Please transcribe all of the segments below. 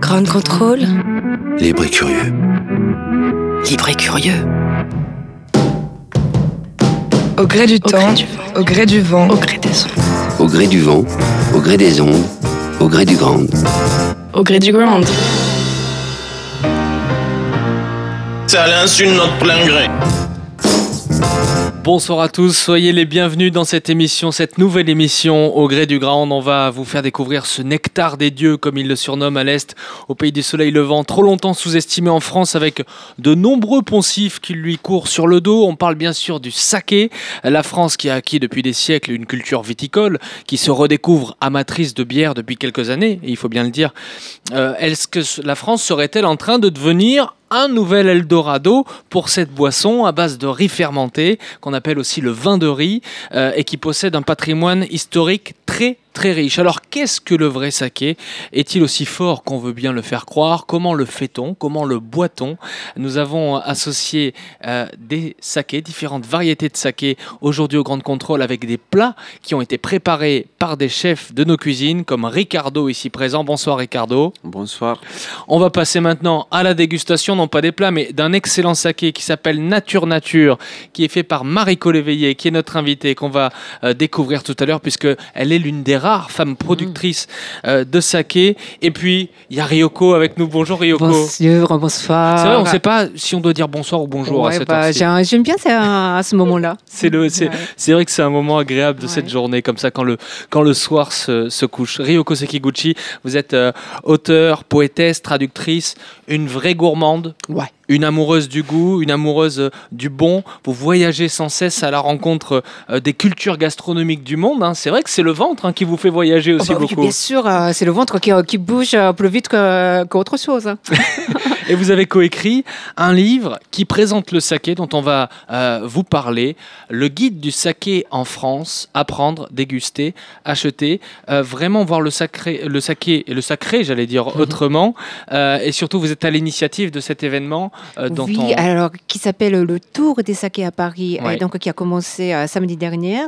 Grand contrôle. Libre et curieux. Libre et curieux. Au gré du Au temps, gré du vent. au gré du vent, Au gré des ondes. Au gré du vent, au gré des ondes, au gré du grand. Au gré du grand. C'est à l'insu de notre plein gré. Bonsoir à tous, soyez les bienvenus dans cette émission, cette nouvelle émission au gré du Grand. On va vous faire découvrir ce nectar des dieux, comme il le surnomme à l'Est, au pays du soleil levant, trop longtemps sous-estimé en France avec de nombreux poncifs qui lui courent sur le dos. On parle bien sûr du saké, la France qui a acquis depuis des siècles une culture viticole, qui se redécouvre amatrice de bière depuis quelques années, il faut bien le dire. Euh, Est-ce que la France serait-elle en train de devenir un nouvel Eldorado pour cette boisson à base de riz fermenté, qu'on appelle aussi le vin de riz, euh, et qui possède un patrimoine historique très très riche. Alors qu'est-ce que le vrai saké Est-il aussi fort qu'on veut bien le faire croire? Comment le fait-on? Comment le boit-on? Nous avons associé euh, des sakés, différentes variétés de saké aujourd'hui au Grand Contrôle avec des plats qui ont été préparés par des chefs de nos cuisines comme Ricardo ici présent. Bonsoir Ricardo. Bonsoir. On va passer maintenant à la dégustation, non pas des plats, mais d'un excellent saké qui s'appelle Nature Nature, qui est fait par Mariko Léveillé, qui est notre invitée, qu'on va euh, découvrir tout à l'heure, puisque elle est l'une des rares femmes productrices euh, de saké. Et puis, il y a Ryoko avec nous. Bonjour Ryoko. Bonjour, bonsoir. C'est vrai, on ne sait pas si on doit dire bonsoir ou bonjour à cette bah, J'aime bien ça à ce moment-là. C'est Ouais. vrai que c'est un moment agréable de cette journée, comme ça, quand le, quand le soir se, se couche. Ryoko Sekiguchi, vous êtes euh, auteur, poétesse, traductrice, une vraie gourmande. Ouais. Une amoureuse du goût, une amoureuse euh, du bon. Vous voyagez sans cesse à la rencontre euh, des cultures gastronomiques du monde. hein. C'est vrai que c'est le ventre hein, qui vous fait voyager aussi Oh, bah oui, beaucoup. bien sûr, euh, c'est le ventre qui, qui bouge plus vite qu'autre chose. Et vous avez coécrit un livre qui présente le saké dont on va euh, vous parler, le guide du saké en France, apprendre, déguster, acheter, euh, vraiment voir le sacré, le saké et le sacré, j'allais dire Mhm. autrement. Euh, et surtout, vous êtes à l'initiative de cet événement dont oui, on... alors qui s'appelle le Tour des sakés à Paris, Ouais. et donc qui a commencé samedi dernier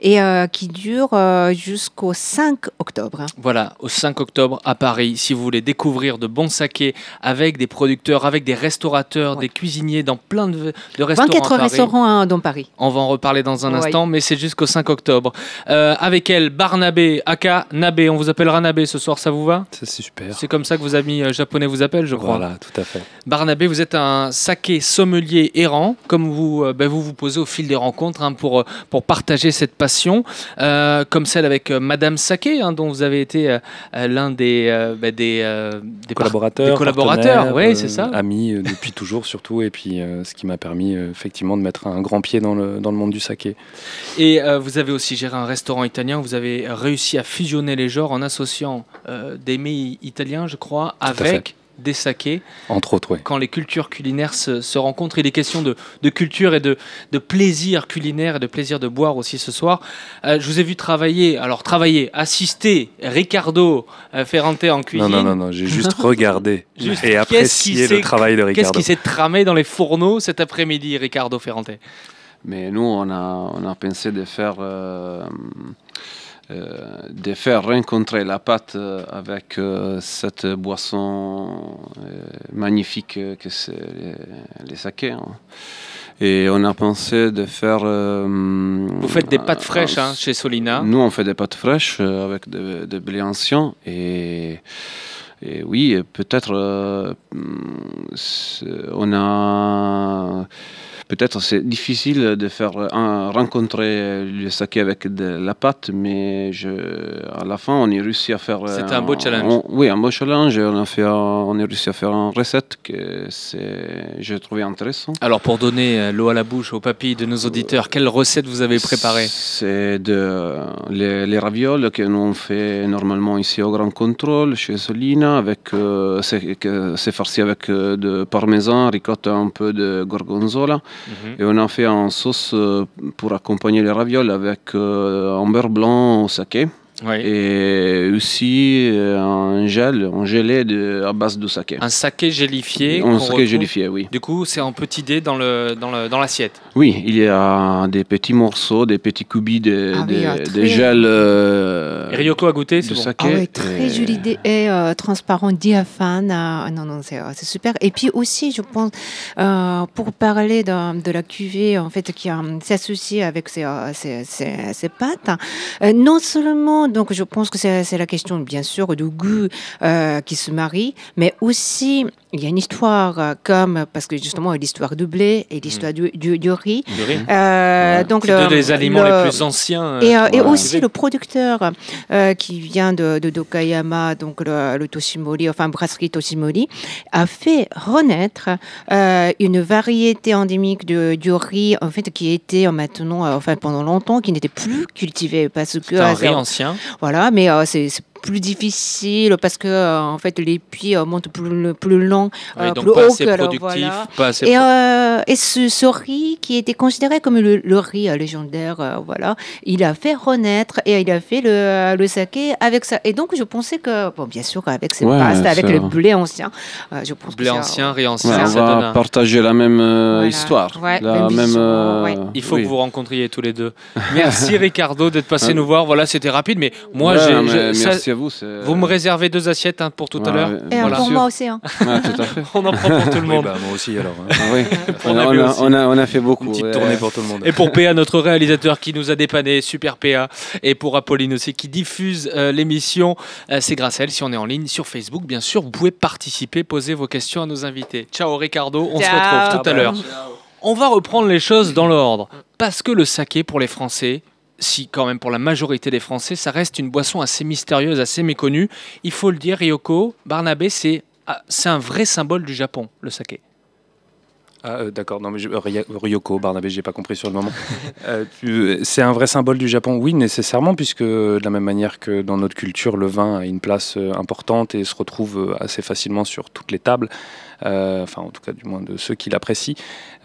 et qui dure jusqu'au 5 octobre. Voilà, au 5 octobre à Paris, si vous voulez découvrir de bons sakés avec des producteurs, avec des restaurateurs, Ouais. des cuisiniers dans plein de, de restaurants. 24 à Paris. restaurants hein, dans Paris. On va en reparler dans un Ouais. instant, mais c'est jusqu'au 5 octobre. Euh, avec elle, Barnabé, aka Nabé. On vous appellera Nabé ce soir, ça vous va? Ça, c'est super. C'est comme ça que vos amis euh, japonais vous appellent, je crois. Voilà, tout à fait. Barnabé, vous êtes un saké sommelier errant, comme vous euh, ben, vous, vous posez au fil des rencontres hein, pour, pour partager cette passion, euh, comme celle avec euh, Madame Saké, hein, dont vous avez été l'un des, euh, ben, des, euh, des Collaborateurs, des collaborateurs, partenaires, ouais, euh, c'est ça. Amis euh, depuis toujours surtout, et puis euh, ce qui m'a permis effectivement de mettre un grand pied dans le, dans le monde du saké. Et vous avez aussi géré un restaurant italien. Vous avez réussi à fusionner les genres en associant des mets italiens, je crois, avec des sakés. Entre autres, ouais. Quand les cultures culinaires se, se rencontrent, il est question de, de culture et de, de plaisir culinaire et de plaisir de boire aussi ce soir. Euh, je vous ai vu travailler, alors travailler, assister Ricardo euh, Ferrante en cuisine. Non, non, non, non, j'ai juste regardé Juste, et qu'est-ce apprécié le travail de Qu'est-ce Ricardo. qui s'est tramé dans les fourneaux cet après-midi, Ricardo Ferrante? Mais nous, on a, on a pensé de faire, euh, de faire rencontrer la pâte euh, avec euh, cette boisson euh, magnifique euh, que c'est les, les sakés. hein. Et on a pensé de faire. euh, Vous faites des pâtes fraîches hein, chez Solina. Nous, on fait des pâtes fraîches euh, avec de, de blé ancien et, et oui, peut-être euh, c'est- on a peut-être c'est difficile de faire un- rencontrer le saké avec de la pâte, mais je, à la fin, on est réussi à faire. C'était un beau challenge. on- oui, un beau challenge. On a fait, un- on est réussi à faire une recette que j'ai trouvé intéressant. Alors pour donner euh, l'eau à la bouche aux papilles de nos auditeurs, quelle recette vous avez préparée? C'est de, les, les ravioles que nous on fait normalement ici au Grand Contrôle chez Solina. Avec, euh, c'est, farci avec euh, de parmesan, ricotta, un peu de gorgonzola. Mhm. Et on a fait en sauce euh, pour accompagner les ravioles avec euh, un beurre blanc au saké. Oui. et aussi euh, un gel, un gelé de, à base de saké. Un saké gélifié. Un saké retrouve- gélifié, oui. Du coup, c'est en petit dé dans le dans le dans l'assiette. Oui, il y a des petits morceaux, des petits cubis de, Ah oui, de- ah, de très- gel euh, Ryoko a goûté, c'est de bon. saké. Ah ouais, très et- joli dé- et euh, transparent, diaphane. euh, non, non, c'est c'est super. Et puis aussi, je pense, euh, pour parler de, de la cuvée en fait qui euh, s'associe avec ces, euh, ces, ces- ces pâtes, euh, non seulement, donc je pense que c'est la question bien sûr de goût euh, qui se marie, mais aussi il y a une histoire euh, comme parce que justement l'histoire du blé et l'histoire du, du, du riz. Du riz. Euh, donc deux le- des aliments le- les plus anciens. euh, et, aussi le producteur qui vient de, de Dokayama, donc le, le Toshimori, enfin brasserie Toshimori, a fait renaître une variété endémique de, du riz, en fait, qui était maintenant, enfin pendant longtemps, qui n'était plus cultivé parce que C'est un riz ancien. Voilà, mais euh, c'est plus difficile parce que euh, en fait les puits euh, montent plus, plus long, Oui, euh, donc plus pas haut assez que productif, voilà. pas assez. Et, euh, et ce, ce riz qui était considéré comme le, le riz euh, légendaire, euh, voilà, il a fait renaître et il a fait le, le saké avec ça. Et donc je pensais que, bon, bien sûr, avec ces Ouais, pastes, avec le blé ancien, euh, je pense blé que ancien, riz Ouais, ancien, on ça donne va un- partager la même euh, Voilà. histoire. Ouais, la même euh, ouais. Il faut oui. que vous rencontriez tous les deux. Merci Ricardo d'être passé Ouais. nous voir. Voilà, c'était rapide, mais moi, Ouais, j'ai, ça- vous. me réservez deux assiettes hein, pour tout à l'heure. Et bien pour moi aussi. hein. Ouais, tout à fait. On en prend pour tout le Oui, monde. bah, moi aussi alors. hein. Ah oui. On, a, Nabil on a- aussi. on a- on a fait beaucoup. Une petite ouais. tournée pour tout le monde. Et pour PA, notre réalisateur qui nous a dépanné, super PA, et pour Apolline aussi qui diffuse euh, l'émission, euh, c'est grâce à elle. Si on est en ligne sur Facebook, bien sûr, vous pouvez participer, poser vos questions à nos invités. Ciao Ricardo, on se retrouve tout à l'heure. On va reprendre les choses dans l'ordre, parce que le saké pour les Français, si quand même pour la majorité des Français, ça reste une boisson assez mystérieuse, assez méconnue. Il faut le dire, Ryoko, Barnabé, c'est ah, c'est un vrai symbole du Japon, le saké. Ah, euh, d'accord, non mais je- Ry- Ryoko, Barnabé, j'ai pas compris sur le moment. Euh, c'est un vrai symbole du Japon, oui, nécessairement, puisque de la même manière que dans notre culture, le vin a une place euh, importante et se retrouve euh, assez facilement sur toutes les tables, euh, enfin en tout cas du moins de ceux qui l'apprécient.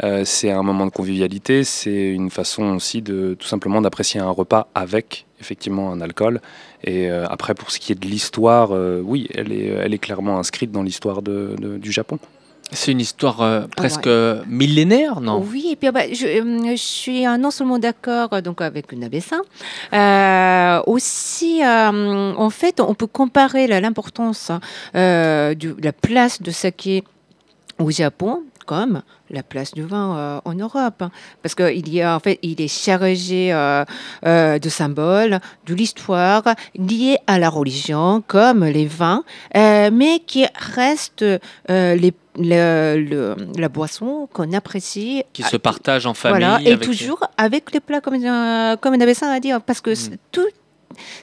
Euh, c'est un moment de convivialité, c'est une façon aussi de tout simplement d'apprécier un repas avec effectivement un alcool. Et euh, après, pour ce qui est de l'histoire, euh, oui, elle est, clairement inscrite dans l'histoire du Japon. C'est une histoire euh, presque ouais. euh, millénaire, non? Oui, et puis ah bah, je, euh, je suis euh, non seulement d'accord donc avec Nabessa, euh, aussi en fait on peut comparer l'importance de la place de saké au Japon comme la place du vin euh, en Europe, parce qu'il y a en fait il est chargé euh, euh, de symboles, de l'histoire liée à la religion, comme les vins, mais qui reste euh, les, le- le- la boisson qu'on apprécie Qui se partagent en famille. voilà, et avec- toujours avec les plats, comme, euh, comme Nabessin a dit, parce que c'est tout,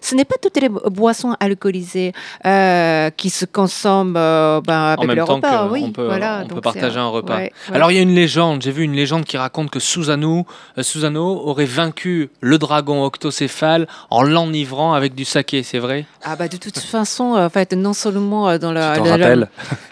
ce n'est pas toutes les bo- boissons alcoolisées euh, qui se consomment euh, ben, en avec même le temps repas. qu'on oui, peut, voilà, on peut donc partager un repas. ouais, ouais. Alors il y a une légende, j'ai vu une légende qui raconte que Susanoo, euh, Susanoo aurait vaincu le dragon octocéphale en l'enivrant avec du saké, c'est vrai? Ah bah, de toute façon, en fait, non seulement euh, dans, t'en dans, la- rappelles?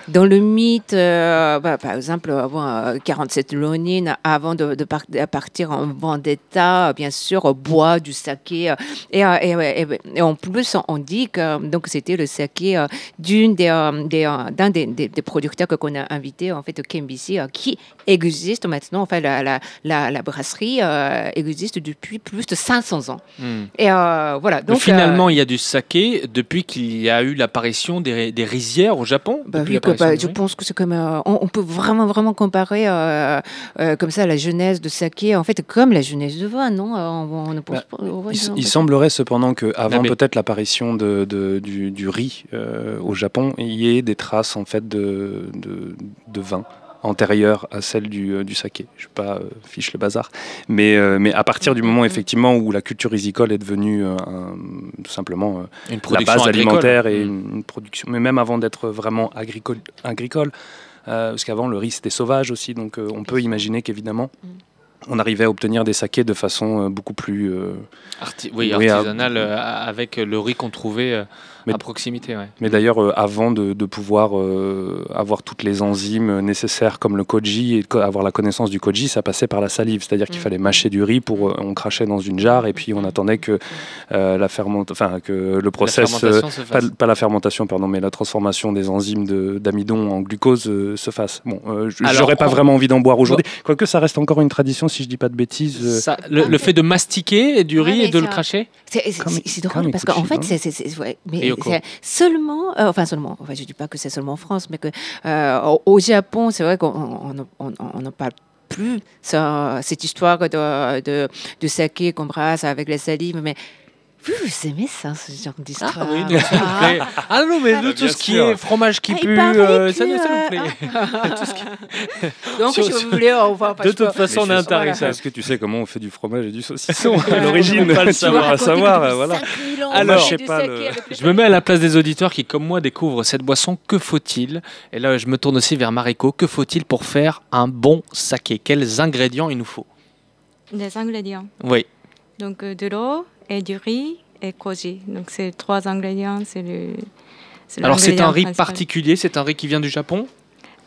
dans le mythe, euh, bah, par exemple, euh, euh, 47 Ronin, avant de, de par- de partir en vendetta, bien sûr, euh, boit du saké. euh, et, euh, et, et- et en plus, on dit que donc, c'était le saké euh, d'une des, euh, des, euh, d'un des, des- des producteurs que qu'on a invité, en fait, KMBC, qui existe maintenant. Enfin, la, la, la, la brasserie existe depuis plus de 500 ans. Et euh, voilà. Donc Donc, finalement, il y a du saké depuis qu'il y a eu l'apparition des, des rizières au Japon. Bah oui, quoi, bah, je pense que c'est comme on, on peut vraiment vraiment comparer comme ça la jeunesse de saké en fait comme la jeunesse de vin non on, on Bah, Il, il semblerait cependant qu'avant mais- peut-être l'apparition de, de- du, du riz euh, au Japon, il y ait des traces en fait de, de, de vin antérieures à celles du, euh, du saké. Je ne vais pas euh, fiche le bazar, mais, euh, mais à partir du moment effectivement où la culture risicole est devenue euh, un- tout simplement euh, Une la production base agricole. alimentaire et Mm. une, une production, mais même avant d'être vraiment agricole, agricole euh, parce qu'avant le riz c'était sauvage aussi, donc euh, on peut imaginer qu'évidemment Mm. On arrivait à obtenir des sakés de façon euh, beaucoup plus euh, Arti- oui, Oui, artisanal euh, avec le riz qu'on trouvait Mais- à proximité. Ouais. Mais d'ailleurs, euh, avant de, de pouvoir euh, avoir toutes les enzymes nécessaires comme le koji et co- avoir la connaissance du koji, ça passait par la salive. C'est-à-dire qu'il Mm. fallait mâcher du riz pour, euh, on crachait dans une jarre et puis on attendait que euh, la fermente, enfin que le La process, euh, fermentation se pas, la fermentation, pardon, mais la transformation des enzymes de- d'amidon en glucose euh, se fasse. Bon, euh, j'aurais pas on- vraiment envie d'en boire aujourd'hui. Quoique ça reste encore une tradition, si je dis pas de bêtises. euh, Ça, le, le fait de mastiquer du riz et de le cracher? C'est drôle parce qu'en fait, Ikuchi, c'est ouais, mais Seulement, euh, enfin seulement, enfin, je dis pas que c'est seulement en France, mais que euh, au, Japon, c'est vrai qu'on on, on, on- on n'en parle plus ça, cette histoire de, de, de saké qu'on brasse avec la salive, mais vous, vous aimez ça, ce genre d'histoire Ah oui, non, ça me plaît. Ah non, mais de tout ce qui sûr. est fromage qui Ah, pue, euh, ça, ça me plaît. euh, Donc, si vous voulez, on va pas De toute façon, on est je- intarissable. Est-ce que tu sais comment on fait du fromage et du saucisson à l'origine pas le savoir. vas savoir, euh, voilà. Alors, je sais pas, le- Je me mets à la place des auditeurs qui, comme moi, découvrent cette boisson. Que faut-il? Et là, je me tourne aussi vers Mariko. Que faut-il pour faire un bon saké? Quels ingrédients il nous faut? Des ingrédients. Oui. Donc euh, de l'eau et du riz et koji. Donc ces trois ingrédients, c'est le. c'est Alors, c'est un riz principal. particulier C'est un riz qui vient du Japon?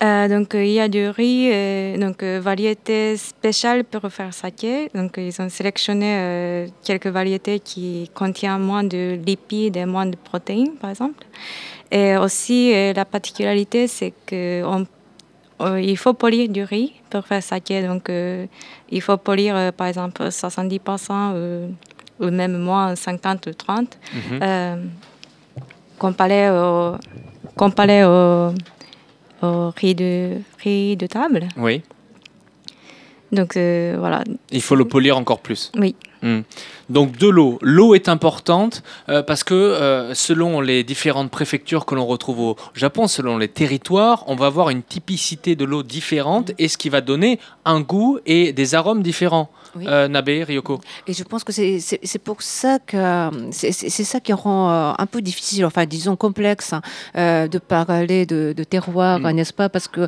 Euh, donc il y a du riz, euh, donc euh, variété spéciale pour faire saké. Donc ils ont sélectionné euh, quelques variétés qui contiennent moins de lipides et moins de protéines, par exemple. Et aussi la particularité, c'est que on- il faut polir du riz pour faire saké. Donc euh, il faut polir euh, par exemple 70% euh, ou même moins 50 ou 30 Mhm. euh, comparé au, comparé au, au riz, de, riz de table. Oui. Donc euh, voilà. Il faut le polir encore plus. Oui. Hmm. Donc de l'eau. L'eau est importante euh, parce que euh, selon les différentes préfectures que l'on retrouve au Japon, selon les territoires, on va avoir une typicité de l'eau différente et ce qui va donner un goût et des arômes différents. Oui. Euh, Nabe, Ryoko. Et je pense que c'est- pour ça que euh, c'est ça qui rend euh, un peu difficile, enfin disons complexe, hein, euh, de parler de, de terroir, Mm. n'est-ce pas? Parce que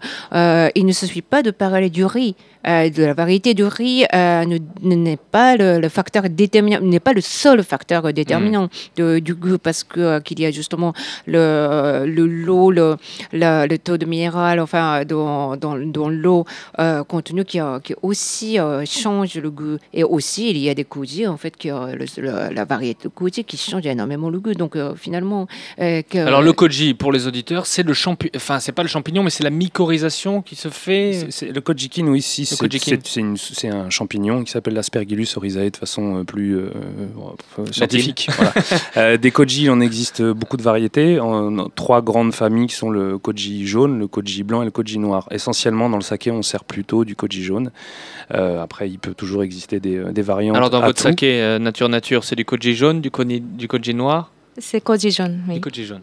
il ne suffit pas de parler du riz, de la variété du riz ne- ne- n'est pas le, le facteur déterminant, n'est pas le seul facteur déterminant de- du goût, parce que qu'il y a justement le le l'eau, le, le taux de minéral, enfin dans, dans, dans l'eau euh, contenu qui, qui aussi change le goût. Et aussi, il y a des koji, en fait, qui, le- le- la variété de koji qui change énormément le goût. Donc, euh, finalement... euh, que- Alors le koji, pour les auditeurs, c'est le champignon, enfin c'est pas le champignon, mais c'est la mycorhisation qui se fait. C'est- c'est- le kojikin, oui, si, c'est kojikin. c'est- c'est une- c'est un champignon qui s'appelle l'Aspergillus oryzae de façon euh, plus scientifique. voilà. Euh, des koji, il en existe beaucoup de variétés, en, en trois grandes familles qui sont le koji jaune, le koji blanc et le koji noir. Essentiellement, dans le saké, on sert plutôt du koji jaune. Euh, après, il peut toujours exister des, euh, des variantes. Alors dans à votre tout. saké euh, nature nature, c'est du koji jaune, du koji, du koji noir, C'est koji jaune, oui. du koji jaune.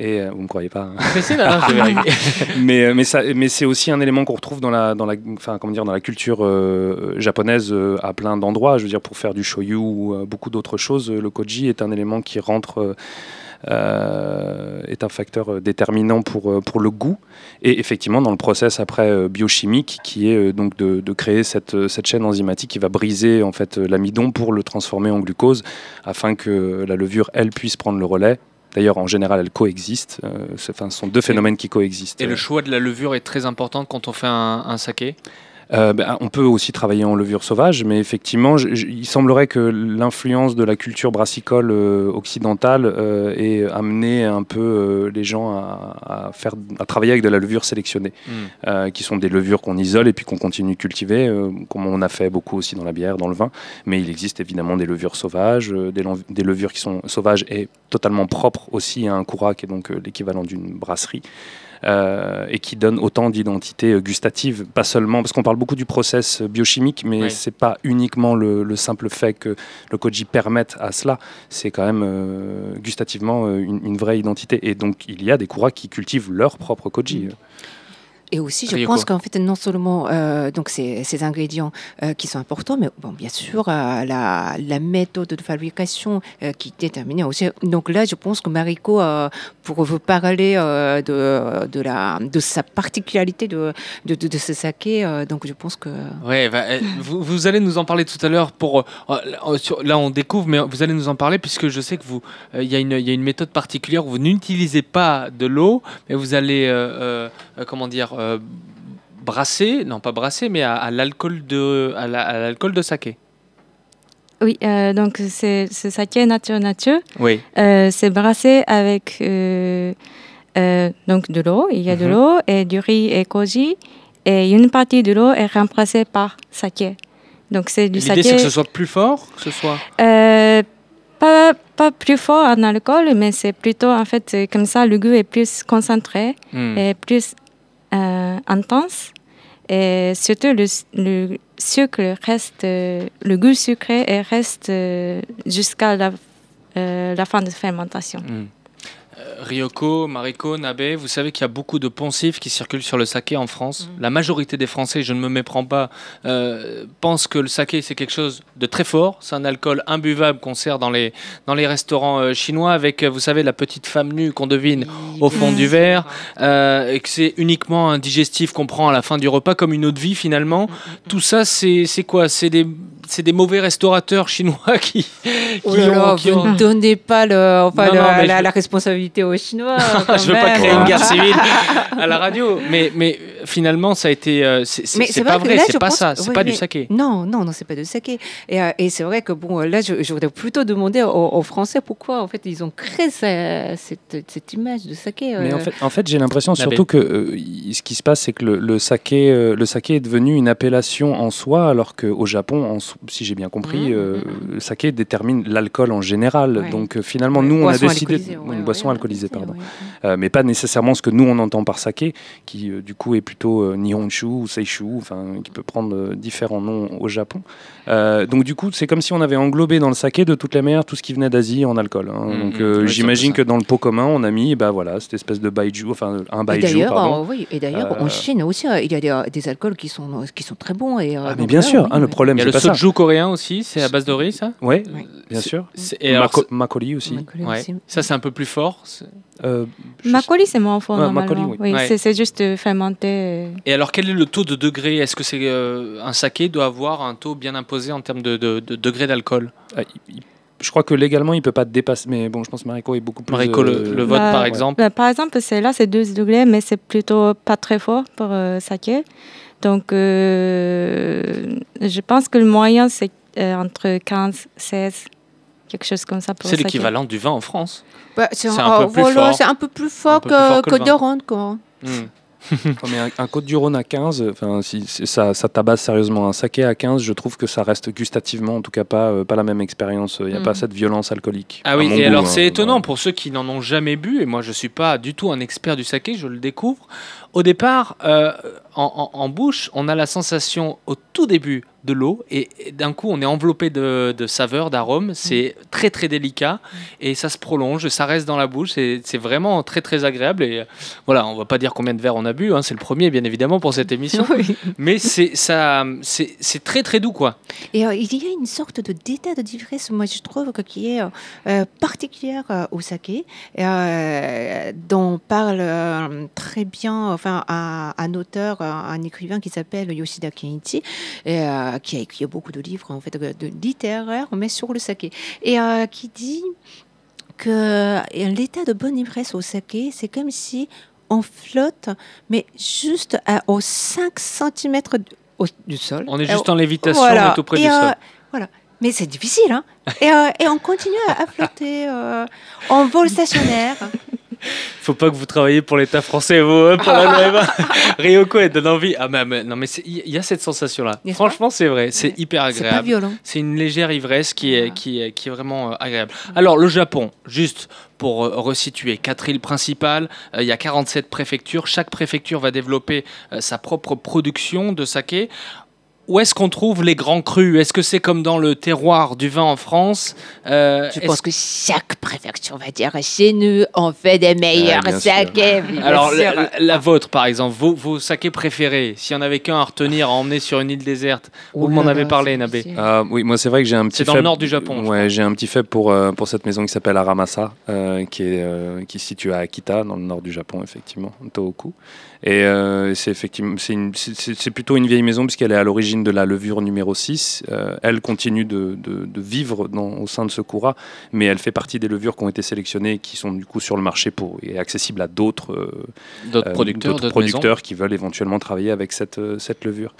Et euh, vous me croyez pas. hein. Mais là, mais euh, mais ça mais c'est aussi un élément qu'on retrouve dans la dans la enfin comment dire dans la culture euh, japonaise euh, à plein d'endroits je veux dire pour faire du shoyu ou euh, beaucoup d'autres choses euh, le koji est un élément qui rentre est un facteur euh, déterminant pour, euh, pour le goût et effectivement dans le process après euh, biochimique qui est euh, donc de, de créer cette, euh, cette chaîne enzymatique qui va briser en fait euh, l'amidon pour le transformer en glucose afin que la levure elle puisse prendre le relais D'ailleurs, en général, elles coexistent. Euh, ce sont deux phénomènes qui coexistent. Et le choix de la levure est très important quand on fait un saké? Euh, ben, on peut aussi travailler en levure sauvage, mais effectivement, je- je- il semblerait que l'influence de la culture brassicole euh, occidentale euh, ait amené un peu les gens à, à faire, à travailler avec de la levure sélectionnée, Hmm. qui sont des levures qu'on isole et puis qu'on continue de cultiver, comme on a fait beaucoup aussi dans la bière, dans le vin. Mais il existe évidemment des levures sauvages, des, des levures qui sont sauvages et totalement propres aussi à un kura, qui est donc l'équivalent d'une brasserie et qui donne autant d'identité euh, gustative, pas seulement parce qu'on parle beaucoup du process euh, biochimique, mais Oui. c'est pas uniquement le, le simple fait que le koji permette à cela, c'est quand même euh, gustativement euh, une, une vraie identité. Et donc il y a des kuras qui cultivent leur propre koji. Et aussi, je pense qu'en fait, non seulement euh, donc ces, ces ingrédients euh, qui sont importants, mais bon, bien sûr, euh, la, la méthode de fabrication qui est déterminée aussi. Donc là, je pense que Mariko, pour vous parler de, de, la, de sa particularité de, de, de, de ce saké, donc je pense que... Ouais, bah, vous, vous allez nous en parler tout à l'heure. Pour sur- là, on découvre, mais vous allez nous en parler puisque je sais que vous, il y a une, y a une méthode particulière où vous n'utilisez pas de l'eau, mais vous allez, comment dire, euh, brasser, non pas brasser, mais à, à l'alcool de, à la- à l'alcool de saké. Oui, euh, donc c'est ce saké nature nature. Oui. Euh, c'est brassé avec donc de l'eau. Il y a de Mhm. l'eau et du riz et koji. Et une partie de l'eau est remplacée par saké. Donc c'est du L'idée, c'est saké. que ce soit plus fort, que ce soit. Pas, pas plus fort en alcool, mais c'est plutôt en fait comme ça le goût est plus concentré Hmm. et plus intense. Et surtout le, sucre reste, euh, le goût sucré et reste euh, jusqu'à la, euh, fin de fermentation. Hmm. Euh, Ryoko, Mariko, Nabe, vous savez qu'il y a beaucoup de poncifs qui circulent sur le saké en France. La majorité des Français, je ne me méprends pas, euh, pensent que le saké c'est quelque chose de très fort. C'est un alcool imbuvable qu'on sert dans les, dans les restaurants euh, chinois avec, vous savez, la petite femme nue qu'on devine au fond du verre, euh, et que c'est uniquement un digestif qu'on prend à la fin du repas comme une eau de vie finalement. Tout ça, c'est c'est quoi? C'est des, c'est des mauvais restaurateurs chinois qui, qui Oh là là, ont- qui vous ont- ne donnez pas le, enfin, Non, le- non, mais la, responsabilité aux Chinois. quand je veux pas créer une guerre civile à la radio, mais, mais finalement, ça a été. euh, c'est- Mais pas que vrai, là, c'est pas pense- ça, c'est oui, pas du mais- saké. Non, non, non, c'est pas du saké. Et, euh, et c'est vrai que bon, là, je, je voudrais plutôt demander aux, aux Français pourquoi en fait ils ont créé ça- cette, cette image de saké. Mais euh. en fait, en fait j'ai l'impression surtout que euh, ce qui se passe, c'est que le, le saké, euh, le saké est devenu une appellation en soi, alors qu'au Japon, en so- si j'ai bien compris, Mhm, euh, mhm. le saké détermine l'alcool en général. Ouais. Donc euh, finalement, Ouais, nous, on a boisson décidé alcoolisée, ouais, une ouais, boisson ouais, alcoolisée, ouais, pardon, ouais. Euh, mais pas nécessairement ce que nous on entend par saké, qui euh, du coup est plutôt euh, nihonshu ou seishu, enfin qui peut prendre euh, différents noms au Japon. Euh, donc du coup, c'est comme si on avait englobé dans le saké de toutes les manières tout ce qui venait d'Asie en alcool. hein. Donc euh, j'imagine que dans le pot commun, on a mis, bah voilà, cette espèce de baiju, enfin un Et baiju, d'ailleurs, pardon. euh, oui, et d'ailleurs, Euh, en Chine aussi, euh, il y a des, des alcools qui sont, qui sont très bons. Et, euh, Ah, mais bien là, sûr, oui, hein, le problème Il y a c'est le pas ça. Soju coréen aussi, c'est à base de riz, ça Ouais, Oui. bien sûr. Et alors, Mako- Makoli aussi. Ouais, aussi. ça c'est un peu plus fort. Euh, Makgeolli, c'est moins fort Ouais, normalement. oui, Ouais. c'est- juste euh, fermenté. euh. Et alors, quel est le taux de degré? Est-ce que c'est euh, un saké doit avoir un taux bien imposé en termes de, de- de degré d'alcool? Ah, je crois que légalement, il peut pas dépasser. Mais bon, je pense que Mariko est beaucoup plus. Mariko, le, euh, le vote Bah, par exemple. Bah, par exemple, c'est là, c'est 12 degrés, mais c'est plutôt pas très fort pour euh, saké. Donc, euh, je pense que le moyen, c'est euh, entre 15 16, quelque chose comme ça pour C'est l'équivalent du vin en France. Bah, c'est un, un peu euh, plus voilà, fort. c'est un peu plus fort que. Doron, quoi. Hmm. mais un, un Côte du Rhône à 15, enfin, si ça, ça tabasse sérieusement. Un saké à 15, je trouve que ça reste gustativement, en tout cas, pas, euh, pas la même expérience. Il n'y a Mm. pas cette violence alcoolique. Ah oui, et goût, alors hein, c'est étonnant pour ceux qui n'en ont jamais bu, et moi je suis pas du tout un expert du saké, je le découvre. Au départ, euh, en, en- en bouche, on a la sensation au tout début de l'eau, et, et d'un coup on est enveloppé de, de saveurs, d'arômes, c'est très très délicat, et ça se prolonge, ça reste dans la bouche, c'est vraiment très très agréable, et euh, voilà, on va pas dire combien de verres on a bu, hein, c'est le premier bien évidemment pour cette émission, Oui. mais c'est ça, c'est très très doux quoi. Et euh, il y a une sorte de d'état de différence, moi je trouve, qui est euh, particulière au saké, dont parle euh, très bien enfin, un, un auteur, un, un écrivain qui s'appelle Yoshida Kenichi, et, euh, qui a écrit beaucoup de livres en fait, de, littéraires, mais sur le saké, et euh, qui dit que euh, l'état de bonne ivresse au saké, c'est comme si on flotte, mais juste à, aux 5 cm du sol. On est Euh, juste en lévitation, voilà. on est tout près Et, du euh, sol. Voilà. Mais c'est difficile, hein. et, euh, et on continue à, à flotter euh, en vol stationnaire. Faut pas que vous travailliez pour l'État français, vous, hein, pour la loi. Ryoko, elle donne envie. Ah, mais, mais- non, mais il y a cette sensation-là. Franchement, c'est vrai. C'est Ouais. hyper C'est pas agréable. violent. C'est une légère ivresse qui est, qui est, qui est vraiment euh, agréable. Alors, le Japon, juste pour euh, resituer, quatre îles principales, euh, il y a 47 préfectures. Chaque préfecture va développer sa propre production de saké. Où est-ce qu'on trouve les grands crus? Est-ce que c'est comme dans le terroir du vin en France? Euh, Je pense que chaque préfecture va dire chez nous, on fait des meilleurs sakés. Alors, la, la vôtre, par exemple, vos, vos sakés préférés, s'il y en avait qu'un à retenir, à emmener sur une île déserte, vous m'en avez parlé, Nabé. Ah, oui, moi c'est vrai que j'ai un petit C'est dans le nord du Japon, Ouais, j'ai un petit fait pour, euh, pour cette maison qui s'appelle Aramasa, euh, qui, est, euh, qui est située à Akita, dans le nord du Japon, effectivement, Tohoku. Et euh, c'est effectivement, c'est une- c'est- c'est c'est plutôt une vieille maison puisqu'elle est à l'origine de la levure numéro 6. Euh, elle continue de, de- de vivre dans, au sein de Sakura, mais elle fait partie des levures qui ont été sélectionnées et qui sont du coup sur le marché pour, et accessibles à d'autres euh, D'autres euh, producteurs, producteurs qui veulent éventuellement travailler avec cette, euh, cette levure.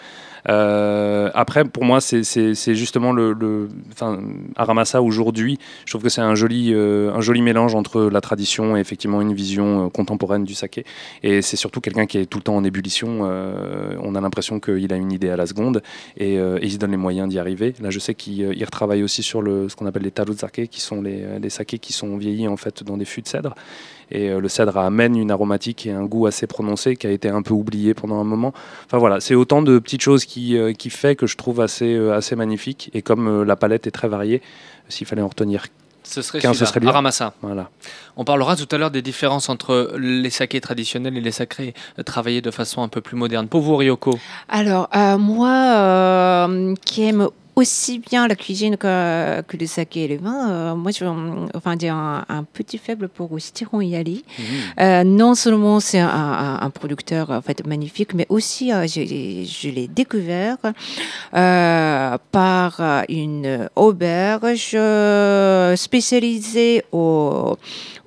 Euh, après, pour moi, c'est- justement le, le Aramasa aujourd'hui. Je trouve que c'est un joli, euh, un joli mélange entre la tradition et effectivement une vision euh, contemporaine du saké. Et c'est surtout quelqu'un qui est tout le temps en ébullition. on a l'impression qu'il a une idée à la seconde et, il se donne les moyens d'y arriver. Là, je sais qu'il il retravaille aussi sur le, ce qu'on appelle les taruzake, qui sont les, les sakés qui sont vieillis en fait dans des fûts de cèdre. Et euh, le cèdre amène une aromatique et un goût assez prononcé qui a été un peu oublié pendant un moment. Enfin voilà, c'est autant de petites choses qui, euh, qui fait que je trouve assez, euh, assez magnifique. Et comme euh, la palette est très variée, s'il fallait en retenir, Ce serait ce serait bien. Aramasa. voilà. On parlera tout à l'heure des différences entre les sakés traditionnels et les sakés euh, travaillés de façon un peu plus moderne. Pour vous, Ryoko? Alors, euh, moi, euh, qui aime aussi bien la cuisine que, que le saké et le vin, euh, moi, je, enfin, j'ai un, un petit faible pour Stiron Yali. Euh, non seulement c'est un, un- un producteur en fait magnifique, mais aussi euh, j'ai- je l'ai découvert euh, par une auberge spécialisée au,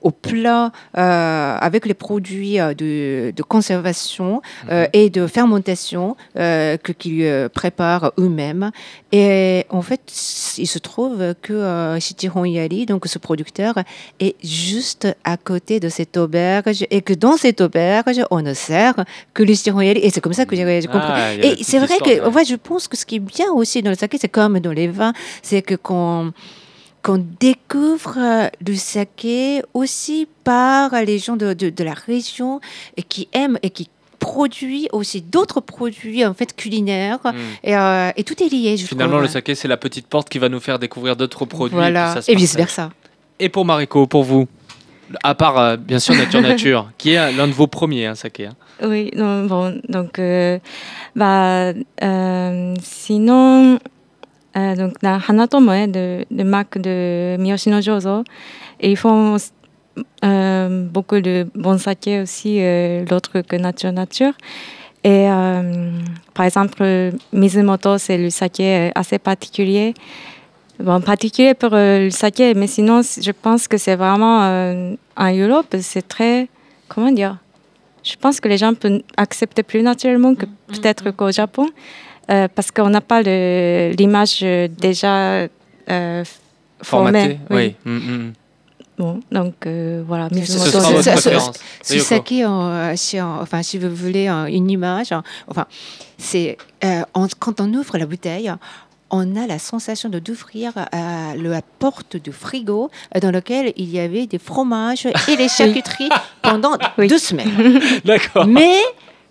au plat avec les produits de, de conservation euh, et de fermentation qu'ils préparent eux-mêmes. Et en fait, il se trouve que euh, Chichiron Yali, donc ce producteur, est juste à côté de cette auberge et que dans cette auberge, on ne sert que le Chichiron Yali. Et c'est comme ça que j'ai compris. Ah, Et c'est vrai que ouais. fait, je pense que ce qui est bien aussi dans le saké, c'est comme dans les vins, c'est que qu'on qu'on découvre le saké aussi par les gens de, de, de la région et qui aiment et qui produisent aussi d'autres produits en fait culinaires Mm. et, euh, et tout est lié. Je Finalement, trouve. le saké, c'est la petite porte qui va nous faire découvrir d'autres produits. voilà et vice partage. versa. Et pour Mariko, pour vous à part, euh, bien sûr, Nature Nature, qui est l'un de vos premiers, hein, saké. hein. Oui, non, bon, donc, euh, bah, euh, sinon, euh, donc, la Hanatomoe de, de marque de Miyoshino Jozo, et ils font beaucoup de bons sakés aussi, euh, l'autre que Nature Nature. Et euh, par exemple, Mizumoto, c'est le saké euh, assez particulier. Bon, particulier pour euh, le saké, mais sinon, je pense que c'est vraiment euh, en Europe, c'est très. Comment dire? Je pense que les gens peuvent accepter plus naturellement que peut-être qu'au Japon, euh, parce qu'on n'a pas l'image euh, déjà euh, formée. Oui. Mm, mm. Bon, donc euh, voilà. Ce Ce euh, si, on- enfin, si vous voulez euh, une image, enfin, c'est euh, quand on ouvre la bouteille, on a la sensation de d'ouvrir euh, la porte du frigo euh, dans lequel il y avait des fromages et des charcuteries pendant Oui. deux semaines. D'accord. Mais,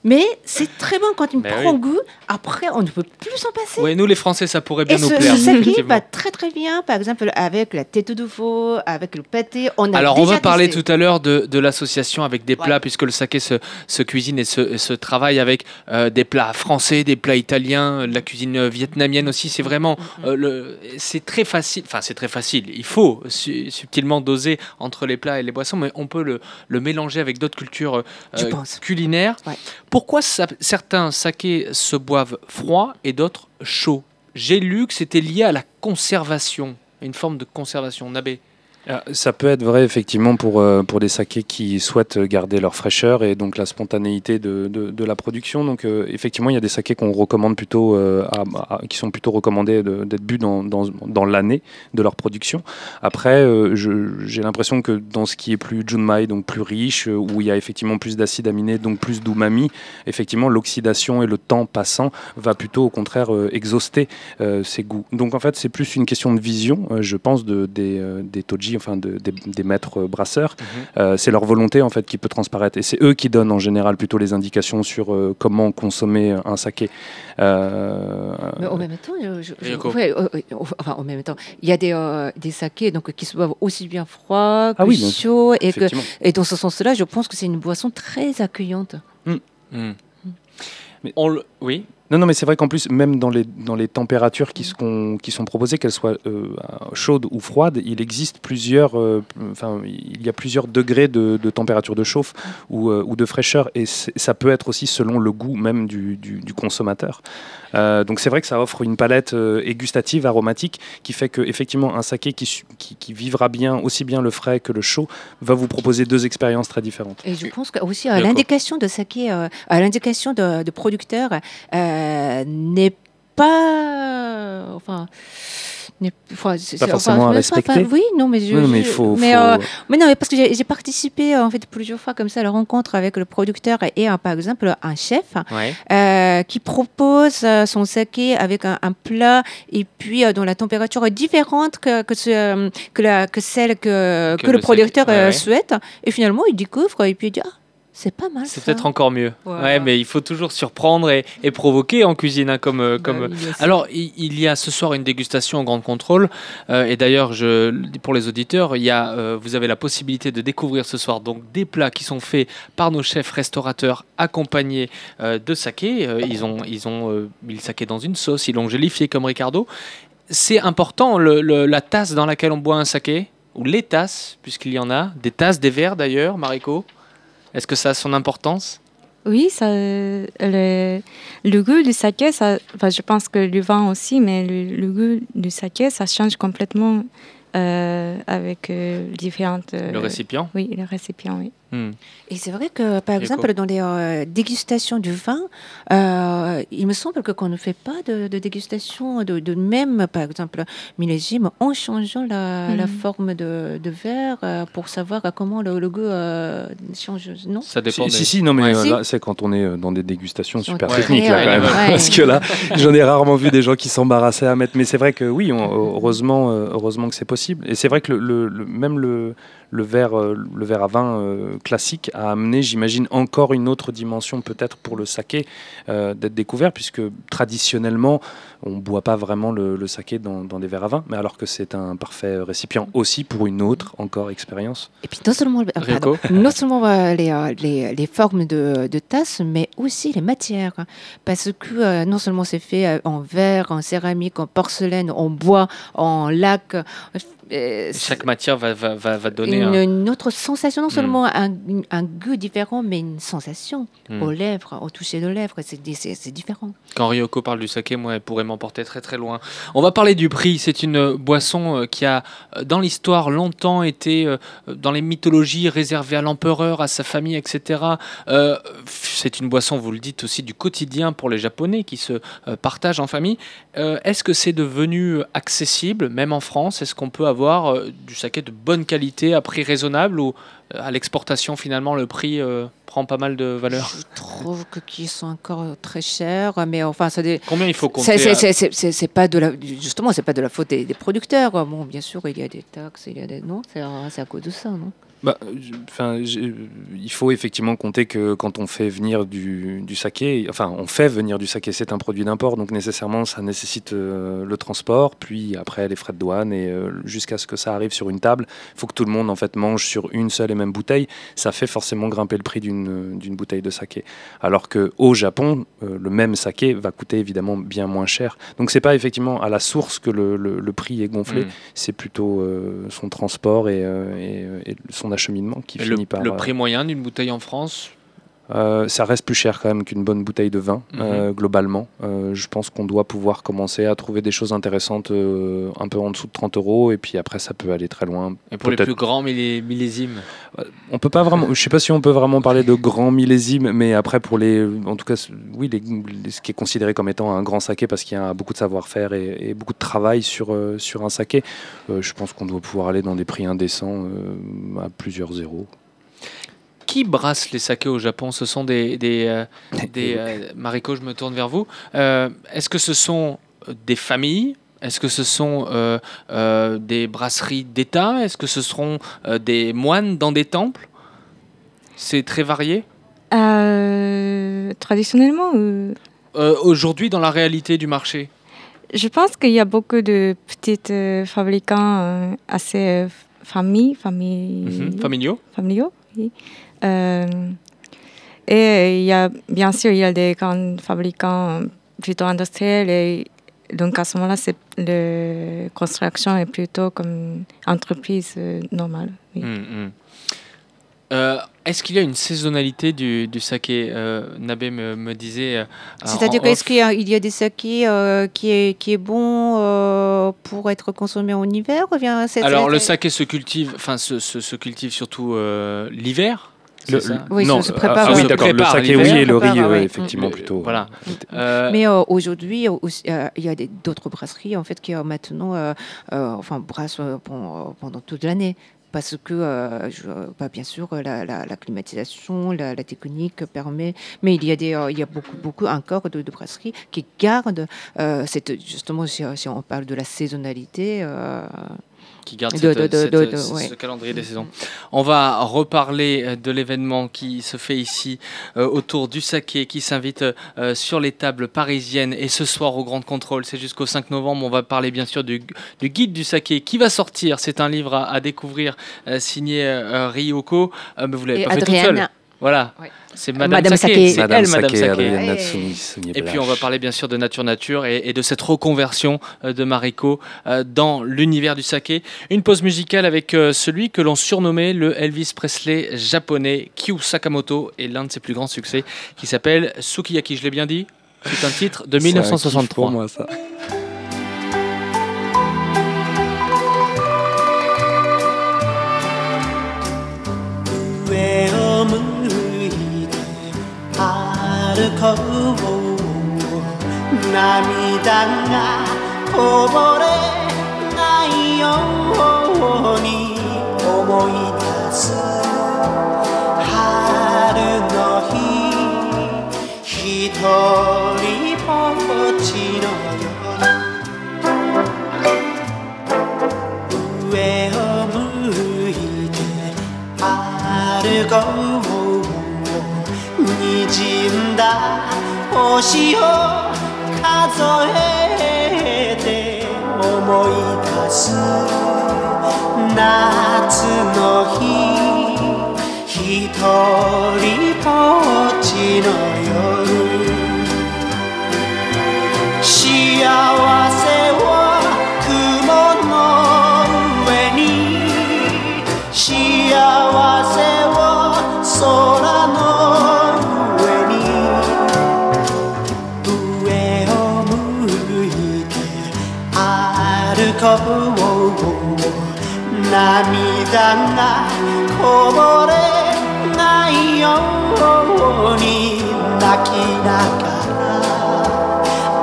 mais c'est très bon quand il Mais prend oui. goût. Après, on ne peut plus s'en passer. Oui, nous les Français, ça pourrait bien Et nous ce, plaire. ce saké effectivement. va très très bien, par exemple, avec la tête de veau, avec le pâté. On a Alors, on va parler testé. tout à l'heure de, de l'association avec des plats, Voilà. puisque le saké se, se cuisine et se, travaille avec euh, des plats français, des plats italiens, euh, de la cuisine euh, vietnamienne aussi. C'est vraiment, Mm, euh, le, c'est très facile. Enfin, c'est très facile. Il faut su- subtilement doser entre les plats et les boissons, mais on peut le, le mélanger avec d'autres cultures euh, culinaires. Ouais. Pourquoi certains sakés se boivent froid et d'autres chauds J'ai lu que c'était lié à la conservation, une forme de conservation. Nabé. Ah, Ça peut être vrai effectivement pour, euh, pour des sakés qui souhaitent garder leur fraîcheur et donc la spontanéité de, de, la production. Donc euh, effectivement, il y a des sakés qu'on recommande plutôt, euh, qui sont plutôt recommandés d'être bu dans, dans, l'année de leur production. Après, j'ai l'impression que dans ce qui est plus junmai, donc plus riche, où il y a effectivement plus d'acides aminés, donc plus d'umami, effectivement l'oxydation et le temps passant va plutôt au contraire exhauster ces goûts. Donc en fait, c'est plus une question de vision, je pense, de, des, des toji enfin de- des, des maîtres brasseurs. Mhm. Euh, c'est leur volonté en fait qui peut transparaître et c'est eux qui donnent en général plutôt les indications sur euh, comment consommer un saké. Euh, Mais au même temps, je- je- je- Ryoko. ouais, euh, euh, enfin, au même temps, il y a des, euh, des sakés donc, qui se boivent aussi bien froid que Ah oui, bien sûr. chaud. Et, que, dans ce sens-là, je pense que c'est une boisson très accueillante. Mais- On le- Oui. Non, non, mais c'est vrai qu'en plus, même dans les, dans les températures qui, sont, qui sont proposées, qu'elles soient euh, chaudes ou froides, il existe plusieurs, euh, enfin, il y a plusieurs degrés de, de température de chauffe ou, euh, ou de fraîcheur, et ça peut être aussi selon le goût même du, du- du consommateur. Euh, donc c'est vrai que ça offre une palette euh, et gustative, aromatique, qui fait que effectivement un saké qui, qui, qui vivra bien aussi bien le frais que le chaud va vous proposer deux expériences très différentes. Et je pense que aussi euh, D'accord. l'indication de saké, euh, à l'indication de, de producteur euh, n'est pas, enfin, enfin, c'est- Pas forcément à mais respecter. enfin, oui, non, mais je, Oui, mais faut, mais, faut- euh, mais non, mais parce que j'ai participé en fait plusieurs fois comme ça à la rencontre avec le producteur et euh, par exemple un chef Ouais. euh, qui propose euh, son saké avec un, un plat et puis euh, dont la température est différente que, que, ce, euh, que, la, que celle que, Que que le le producteur saké, ouais, euh, ouais. souhaite. Et finalement, il découvre et puis il dit ah, c'est pas mal. C'est peut-être encore mieux. Voilà. Ouais, mais il faut toujours surprendre et, et provoquer en cuisine, hein, comme, euh, Bah comme, oui. Alors, il, y a ce soir une dégustation au Grand Contrôle. euh, et d'ailleurs, je, pour les auditeurs, il y a, euh, vous avez la possibilité de découvrir ce soir donc, des plats qui sont faits par nos chefs restaurateurs accompagnés euh, de saké. Euh, ils ont, ils ont euh, mis le saké dans une sauce, ils l'ont gélifié comme Ricardo. C'est important, le- le- la tasse dans laquelle on boit un saké, ou les tasses, puisqu'il y en a, des tasses, des verres d'ailleurs, Mariko? Est-ce que ça a son importance? Oui, ça, le, le goût du saké, ça, enfin, je pense que le vin aussi, mais le, le goût du saké, ça change complètement euh, avec euh, différentes. euh, Le récipient? Oui, le récipient, oui. Hmm. Et c'est vrai que, par exemple, dans les euh, dégustations du vin, euh, il me semble que qu'on ne fait pas de, de dégustation de, de même, par exemple, millésime en changeant la, la forme de, de verre euh, pour savoir comment le, le goût euh, change. Non? Ça dépend. Si, des- si, si, non, mais Ouais. euh, Si. c'est quand on est dans des dégustations super techniques, là, quand même. ouais. Parce que là, j'en ai rarement vu des gens qui s'embarrassaient à mettre. Mais c'est vrai que oui, on- heureusement, heureusement que c'est possible. Et c'est vrai que le, le- le- même le, le verre, euh, le verre à vin euh, classique a amené, j'imagine, encore une autre dimension peut-être pour le saké euh, d'être découvert, puisque traditionnellement, on ne boit pas vraiment le, le saké dans, dans des verres à vin, mais alors que c'est un parfait récipient aussi pour une autre encore expérience. Et puis non seulement, euh, pardon, non seulement euh, les, euh, les, les formes de, de tasses, mais aussi les matières. Parce que euh, non seulement c'est fait en verre, en céramique, en porcelaine, en bois, en lac. Euh, Chaque matière va, va, va, va donner une, un. une autre sensation, non Mm. seulement un, une- un goût différent, mais une sensation Mm. aux lèvres, au toucher de lèvres. C'est di- c'est- c'est différent. Quand Ryoko parle du saké, moi, elle pourrait m'emporter très très loin. On va parler du prix. C'est une boisson euh, qui a, euh, dans l'histoire, longtemps été euh, dans les mythologies réservée à l'empereur, à sa famille, etc. Euh, c'est une boisson, vous le dites aussi, du quotidien pour les Japonais qui se partagent en famille. Euh, Est-ce que c'est devenu accessible, même en France? Est-ce qu'on peut avoir euh, du saké de bonne qualité à prix raisonnable ou euh, à l'exportation, finalement, le prix euh, prend pas mal de valeur? Je trouve que qui sont encore très chers, mais enfin, ça dé- Combien il faut compter C'est- à- pas de la, justement, c'est pas de la faute des, des producteurs. Bon, bien sûr, il y a des taxes, il y a des non, c'est à cause de ça, non? Bah, enfin, il faut effectivement compter que quand on fait venir du, du saké, enfin, on fait venir du saké, c'est un produit d'import, donc nécessairement ça nécessite euh, le transport, puis après les frais de douane, et euh, jusqu'à ce que ça arrive sur une table, il faut que tout le monde en fait mange sur une seule et même bouteille. Ça fait forcément grimper le prix d'une bouteille de saké. Alors que au Japon, euh, le même saké va coûter évidemment bien moins cher. Donc c'est pas effectivement à la source que le, le- le prix est gonflé Hmm. c'est plutôt son transport et, et, et son acheminement qui Et finit le, par. le euh, prix moyen d'une bouteille en France euh, ça reste plus cher quand même qu'une bonne bouteille de vin, Mhm. euh, globalement. Euh, je pense qu'on doit pouvoir commencer à trouver des choses intéressantes un peu en dessous de 30 euros, et puis après, ça peut aller très loin. Et pour les plus grands millé- millésimes On peut pas vraiment. Je sais pas si on peut vraiment parler de grands millésimes, mais après pour les, en tout cas, oui, les, les- ce qui est considéré comme étant un grand saké parce qu'il y a beaucoup de savoir-faire et, et beaucoup de travail sur sur un saké. je pense qu'on doit pouvoir aller dans des prix indécents à plusieurs zéros. Qui brasse les sakés au Japon? Ce sont des. des, euh, des euh, Mariko, je me tourne vers vous. Euh, Est-ce que ce sont des familles? Est-ce que ce sont euh, euh, des brasseries d'État? Est-ce que ce seront euh, des moines dans des temples? C'est très varié? Euh, traditionnellement, euh, Euh, Aujourd'hui, dans la réalité du marché? Je pense qu'il y a beaucoup de petits euh, fabricants euh, assez euh, familles, familles, Mhm. familiaux familiaux. oui. Euh, et il y a, bien sûr, il y a des grands fabricants euh, plutôt industriels. Et donc, à ce moment-là, c'est la construction est plutôt comme entreprise euh, normale. oui. Mm, mm. Euh, Est-ce qu'il y a une saisonnalité du, du saké euh, Nabé me, me disait. euh, C'est-à-dire qu'est-ce qu'il y, a- il y a des sakés euh, qui, est, qui est bon euh, pour être consommé en hiver ou bien c'est- Alors, le saké se cultive, enfin, se, se- se cultive surtout euh, l'hiver? Le- c'est ça Oui, non, ça se euh, prépare, Ah oui, d'accord. Le saké, oui, et le riz, Prépare, ouais, ouais. effectivement, plutôt. Voilà. euh, Mais euh, aujourd'hui, euh, il y a d'autres brasseries en fait qui euh, maintenant, euh, euh, enfin, brassent pen- pendant toute l'année. Parce que, euh, je- bah, bien sûr, la, la- la climatisation, la, la technique permet. Mais il y a, des, euh, il y a beaucoup, beaucoup encore de, de brasseries qui gardent euh, cette, justement, si, si on parle de la saisonnalité, euh, qui garde De- cette- de- de- cette- de- de- ce ouais. ce calendrier des saisons. On va reparler euh, de l'événement qui se fait ici euh, autour du saké qui s'invite euh, sur les tables parisiennes et ce soir au Grand Contrôle, c'est jusqu'au 5 novembre. On va parler bien sûr du, du guide du saké qui va sortir. C'est un livre à, à découvrir euh, signé euh, Ryoko. Euh, mais vous l'avez pas fait toute seule. Voilà, Ouais. c'est Madame, Madame Saké. C'est Madame elle, Madame Saké, Et puis on va parler bien sûr de Nature Nature et, et de cette reconversion euh, de Mariko euh, dans l'univers du saké. Une pause musicale avec euh, celui que l'on surnommait le Elvis Presley japonais, Kyu Sakamoto, et l'un de ses plus grands succès qui s'appelle Sukiyaki. Je l'ai bien dit? C'est un titre de C'est un kiff 1963. Pour moi, ça. こう涙がこぼれないように思い出す春の日一人ぼっちの夜上を向いて歩こう滲んだ星を数えて思い出す夏の日。一人ぼっちの涙がこぼれないように泣きなが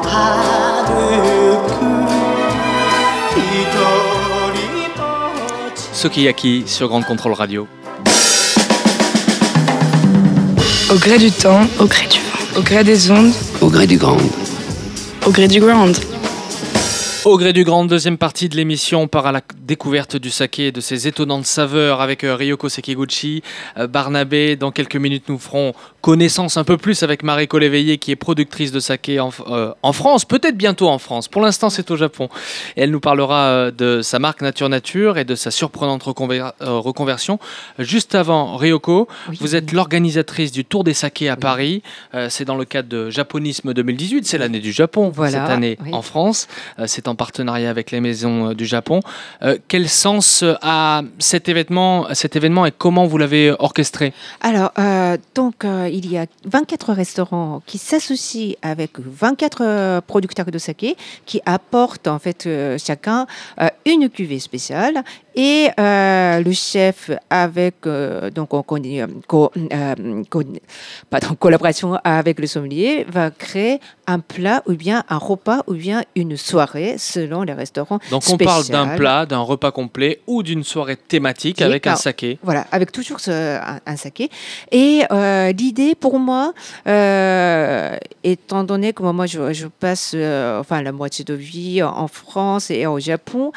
ら歩く一人ぼっち Sukiyaki sur Grande Contrôle Radio. Au gré du temps, au gré du vent, au gré des ondes, Au gré du grand. au gré du ground. Au gré du grand, deuxième partie de l'émission, on part à la découverte du saké et de ses étonnantes saveurs avec euh, Ryoko Sekiguchi, euh, Barnabé. Dans quelques minutes, nous ferons connaissance un peu plus avec Mariko Léveillé, qui est productrice de saké en, euh, en France, peut-être bientôt en France. Pour l'instant, c'est au Japon. Et elle nous parlera euh, de sa marque Nature Nature et de sa surprenante reconver- euh, reconversion. Juste avant, Ryoko, Oui. vous êtes l'organisatrice du Tour des sakés à Paris. Euh, c'est dans le cadre de Japonisme 2018, c'est l'année du Japon Voilà, cette année oui. en France. C'est en partenariat avec les maisons du Japon. Quel sens a cet événement, cet événement et comment vous l'avez orchestré? Alors, donc, il y a 24 restaurants qui s'associent avec 24 euh, producteurs de saké qui apportent en fait euh, chacun euh, une cuvée spéciale Et euh, le chef, avec euh, donc en euh, co- co- pardon, collaboration avec le sommelier, va créer un plat ou bien un repas ou bien une soirée selon les restaurants. Donc on parle d'un plat, d'un repas complet ou d'une soirée thématique Qui avec un saké. Voilà, avec toujours ce- un, un saké. Et l'idée pour moi, étant donné que moi je, je passe enfin la moitié de vie en France et au Japon,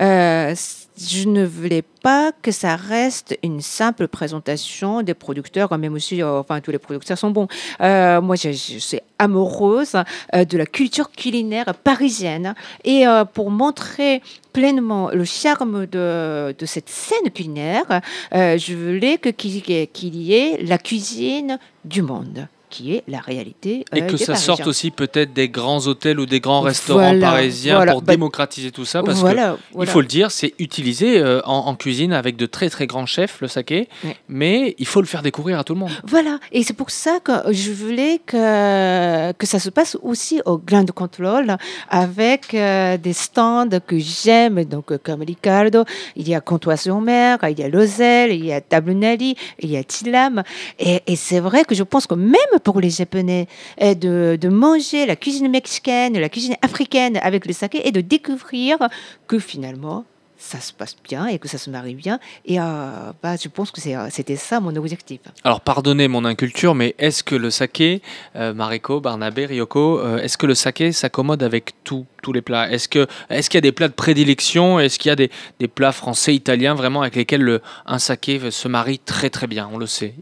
euh, je ne voulais pas que ça reste une simple présentation des producteurs, même aussi, euh, enfin tous les producteurs sont bons. Euh, moi, je, suis amoureuse euh, de la culture culinaire parisienne et pour montrer pleinement le charme de, cette scène culinaire, je voulais qu'il y ait la cuisine du monde, qui est la réalité. Et euh, que des ça sorte aussi peut-être des grands hôtels ou des grands restaurants Voilà, parisiens voilà. pour Bah, démocratiser tout ça. Parce que voilà, il faut le dire, c'est utilisé euh, en, en cuisine avec de très très grands chefs, le saké, Ouais. mais il faut le faire découvrir à tout le monde. Voilà, et c'est pour ça que je voulais que, que ça se passe aussi au Grand Control avec euh, des stands que j'aime, donc comme Ricardo, il y a Comtois-sur-Mer, il y a Lozelle, il y a Tablunali, il y a Tilam. Et, et c'est vrai que je pense que même pour les Japonais, de, de manger la cuisine mexicaine, la cuisine africaine avec le saké et de découvrir que finalement, ça se passe bien et que ça se marie bien. Et euh, bah, je pense que euh, c'était ça mon objectif. Alors pardonnez mon inculture, mais est-ce que le saké, euh, Mariko, Barnabé, Ryoko, euh, est-ce que le saké s'accommode avec tout, tous les plats? Est-ce qu'il y a des plats de prédilection? Est-ce qu'il y a des, des plats français, italiens vraiment avec lesquels le, un saké se marie très très bien? On le sait.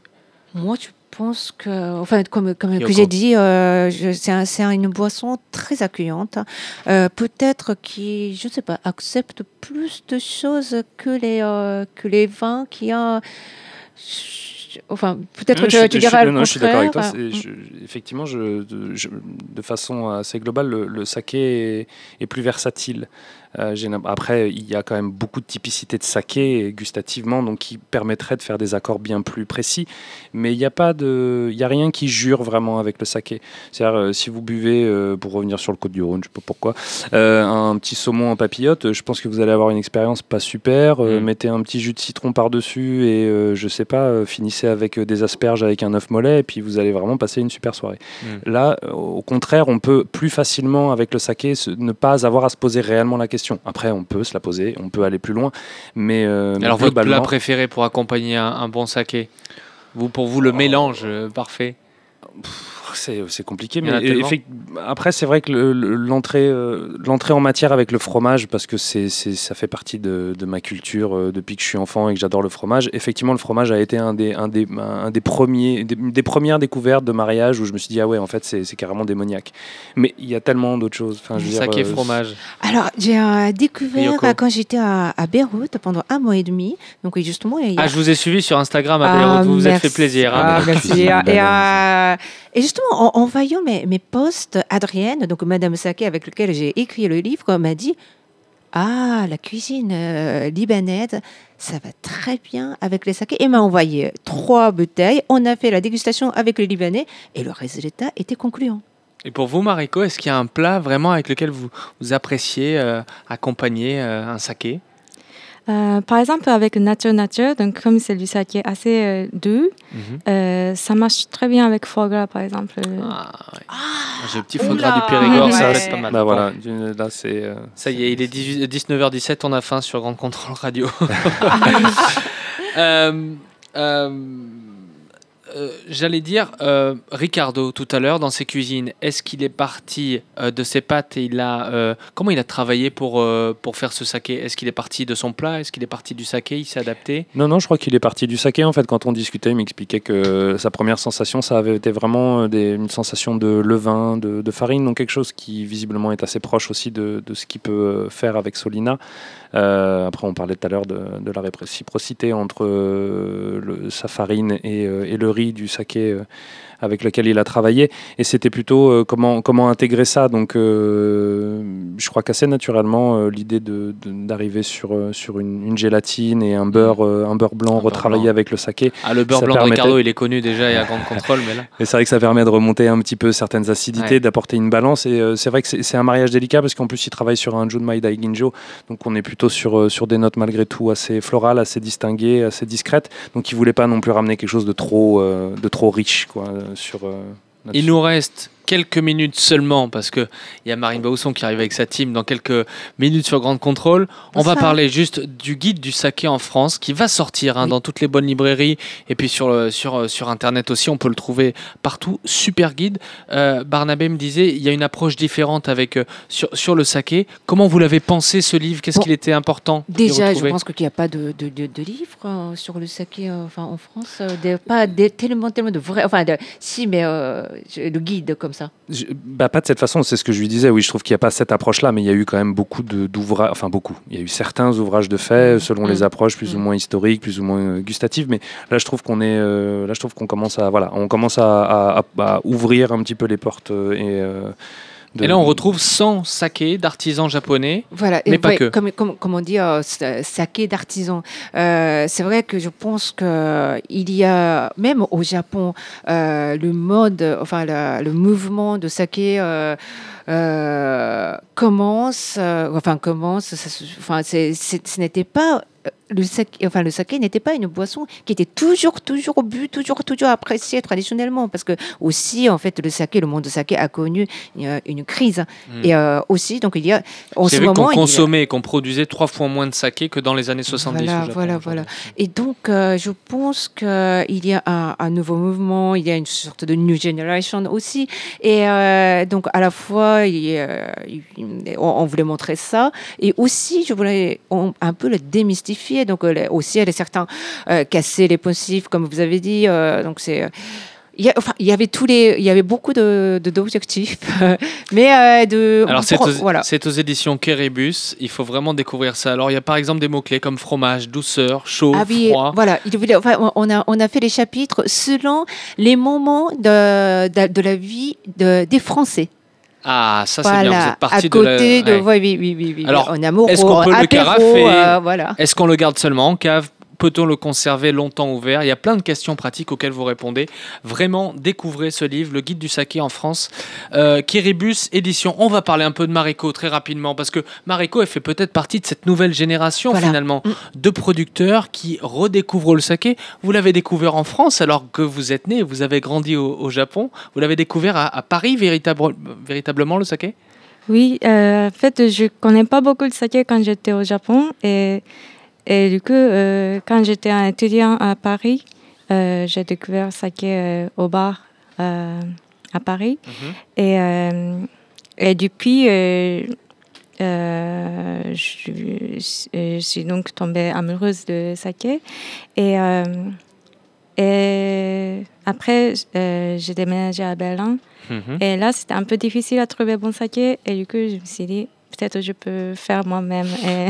Moi, je pense que, enfin, comme, comme que j'ai dit, euh, je- c'est un- c'est une boisson très accueillante. Euh, Peut-être qui, je ne sais pas, accepte plus de choses que les, euh, que les vins qui ont. Enfin, peut-être que je tu je diras le non, je suis d'accord avec toi. je- effectivement, je, de, je- de façon assez globale, le, le saké est, est plus versatile. Euh, après, il y a quand même beaucoup de typicité de saké gustativement, donc qui permettrait de faire des accords bien plus précis. Mais il n'y a pas de, il y a rien qui jure vraiment avec le saké. C'est-à-dire, euh, si vous buvez, euh, pour revenir sur le Côte du Rhône, je sais pas pourquoi, un petit saumon en papillote, je pense que vous allez avoir une expérience pas super. Mm. Mettez un petit jus de citron par-dessus et je sais pas, finissez avec des asperges avec un œuf mollet et puis vous allez vraiment passer une super soirée. Mm. Là, au contraire, on peut plus facilement avec le saké ne pas avoir à se poser réellement la question. Après, on peut se la poser, on peut aller plus loin, mais euh, Alors votre plat préféré pour accompagner un, un bon saké? Vous, Pour vous, le mélange euh, parfait? C'est compliqué, mais effect- après c'est vrai que le- le- l'entrée euh, l'entrée en matière avec le fromage, parce que c'est c'est- ça fait partie de, de ma culture euh, depuis que je suis enfant et que j'adore le fromage. Effectivement, le fromage a été un des, un des, un des premiers, des, des premières découvertes de mariage où je me suis dit ah ouais en fait c'est c'est carrément démoniaque. Mais il y a tellement d'autres choses. Enfin, je veux dire, Saké euh, fromage. Alors, j'ai euh, découvert euh, quand j'étais à, à Beyrouth pendant un mois et demi. Donc, justement, il y a- Ah, je vous ai suivi sur Instagram à Ah, Beyrouth, vous vous êtes fait plaisir. hein. Ah, la merci. Et, euh, et justement, en, voyant mes, posts, Adrienne, donc Madame Saké, avec lequel j'ai écrit le livre, m'a dit Ah, la cuisine euh, libanaise, ça va très bien avec les sakés. Et m'a envoyé trois bouteilles. On a fait la dégustation avec le Libanais et le résultat était concluant. Et pour vous, Mariko, est-ce qu'il y a un plat vraiment avec lequel vous, vous appréciez euh, accompagner euh, un saké? Euh, par exemple, avec Nature Nature, donc comme c'est du saké assez euh, doux, euh, ça marche très bien avec foie gras, par exemple. Ah, ouais. J'ai le petit foie gras du Périgord, ça Ouais. être pas mal. Bah voilà, là c'est euh, Ça y est, il est 18 19h17, on a faim sur Grande Contrôle Radio. Euh, J'allais dire, euh, Ricardo, tout à l'heure, dans ses cuisines, est-ce qu'il est parti euh, de ses pâtes et il a. comment il a travaillé pour, pour faire ce saké? Est-ce qu'il est parti de son plat? Est-ce qu'il est parti du saké? Il s'est adapté? Non, non, je crois qu'il est parti du saké. En fait, quand on discutait, il m'expliquait que sa première sensation, ça avait été vraiment une sensation de levain, de, farine, donc quelque chose qui visiblement est assez proche aussi de, de ce qu'il peut faire avec Solina. Après, on parlait tout à l'heure de, de la réciprocité entre sa farine et, et le riz du saké euh, avec lequel il a travaillé. Et c'était plutôt euh, comment, comment intégrer ça. Donc, euh, je crois qu'assez naturellement, euh, l'idée de- de- d'arriver sur, sur une, une gélatine et un beurre, euh, un beurre blanc beurre retravaillé blanc. avec le saké. Ah, le beurre blanc de Ricardo, il est connu déjà, y a grande contrôle, mais là. Et c'est vrai que ça permet de remonter un petit peu certaines acidités, Ouais. d'apporter une balance. Et c'est vrai que c'est un mariage délicat parce qu'en plus, il travaille sur un Junmai Daiginjo. Donc, on est plutôt sur, sur des notes malgré tout assez florales, assez distinguées, assez discrètes. Donc, il voulait pas non plus ramener quelque chose de trop, euh, de trop riche quoi, sur. euh, Il nous reste quelques minutes seulement parce que il y a Marine Bausson qui arrive avec sa team dans quelques minutes sur Grande Contrôle. On va Ça. parler juste du guide du saké en France qui va sortir hein, Oui. dans toutes les bonnes librairies et puis sur, le- sur, euh, sur internet aussi. On peut le trouver partout. Super guide. Euh, Barnabé me disait il y a une approche différente avec euh, sur, sur le saké. Comment vous l'avez pensé ce livre? Qu'est-ce Bon, qu'il était important Déjà, je pense qu'il n'y a pas de, de, de, de livre euh, sur le saké euh, enfin, en France. euh, pas des- tellement, tellement de vrais. Enfin, si, mais euh, le guide comme ça. Je- bah, pas de cette façon, c'est ce que je lui disais. Oui, je trouve qu'il n'y a pas cette approche-là, mais il y a eu quand même beaucoup d'ouvrages, enfin beaucoup. Il y a eu certains ouvrages de fait, selon Mm. les approches plus ou Mm. moins historiques, plus ou moins euh, gustatives. Mais là, je trouve qu'on est, euh, là, je trouve qu'on commence à, voilà, on commence à, à- à- à ouvrir un petit peu les portes euh, et. euh, de- Et là, on retrouve 100 sakés d'artisans japonais. Voilà, Mais et pas ouais, que. Comme, comme, comme on dit, euh, sa- saké d'artisan. Euh, c'est vrai que je pense que il y a, même au Japon, euh, le mode, enfin la- le mouvement de saké commence, enfin commence, ça enfin ce n'était pas le saké, enfin le saké n'était pas une boisson qui était toujours, toujours bu, toujours, toujours appréciée traditionnellement, parce que aussi en fait le saké, le monde du saké a connu une, une crise, Mm. et euh, aussi donc il y a en ce qu'on moment a- consommait et qu'on produisait trois fois moins de saké que dans les années 70 Voilà, voilà, aujourd'hui. Et donc, euh, je pense qu'il y a un, un nouveau mouvement, il y a une sorte de new generation aussi. Et euh, donc, à la fois, a- il- on, on voulait montrer ça. Et aussi, je voulais on- un peu le démystifier. Donc, euh, aussi, elle est certains euh, casser les poncifs, comme vous avez dit. euh, donc, c'est. il y, a- enfin, il y avait tous les, il y avait beaucoup de d'objectifs, mais euh, de. Alors, c'est aux, voilà. c'est aux éditions Kérébus. Il faut vraiment découvrir ça. Alors, il y a par exemple des mots-clés comme fromage, douceur, chaud, Ah oui, froid. voilà. Il enfin, on- on, a, on a fait les chapitres selon les moments de, de, de la vie de, des Français. Ah, ça, c'est bien. Vous êtes parti à de la- côté de. ouais. oui, oui, oui, oui. Alors, en amoureux, est-ce qu'on peut le apéro, carafer euh, Voilà. Est-ce qu'on le garde seulement en cave Peut-on le conserver longtemps ouvert? Il y a plein de questions pratiques auxquelles vous répondez. Vraiment, découvrez ce livre, Le Guide du Saké en France. Euh, Kiribus Édition. On va parler un peu de Mariko très rapidement parce que Mariko, elle fait peut-être partie de cette nouvelle génération Voilà. finalement Mm. de producteurs qui redécouvrent le saké. Vous l'avez découvert en France alors que vous êtes né, vous avez grandi au, au Japon. Vous l'avez découvert à, à Paris véritable- véritablement le saké? Oui, euh, en fait, je connais pas beaucoup le saké quand j'étais au Japon. Et, et du coup, euh, quand j'étais un étudiant à Paris, euh, j'ai découvert saké euh, au bar à Paris. Et, euh, et depuis, je, je suis donc tombée amoureuse de saké. Et, et après, j'ai déménagé à Berlin. Mhm. Et là, c'était un peu difficile à trouver bon saké. Et du coup, je me suis dit, peut-être je peux faire moi-même. Et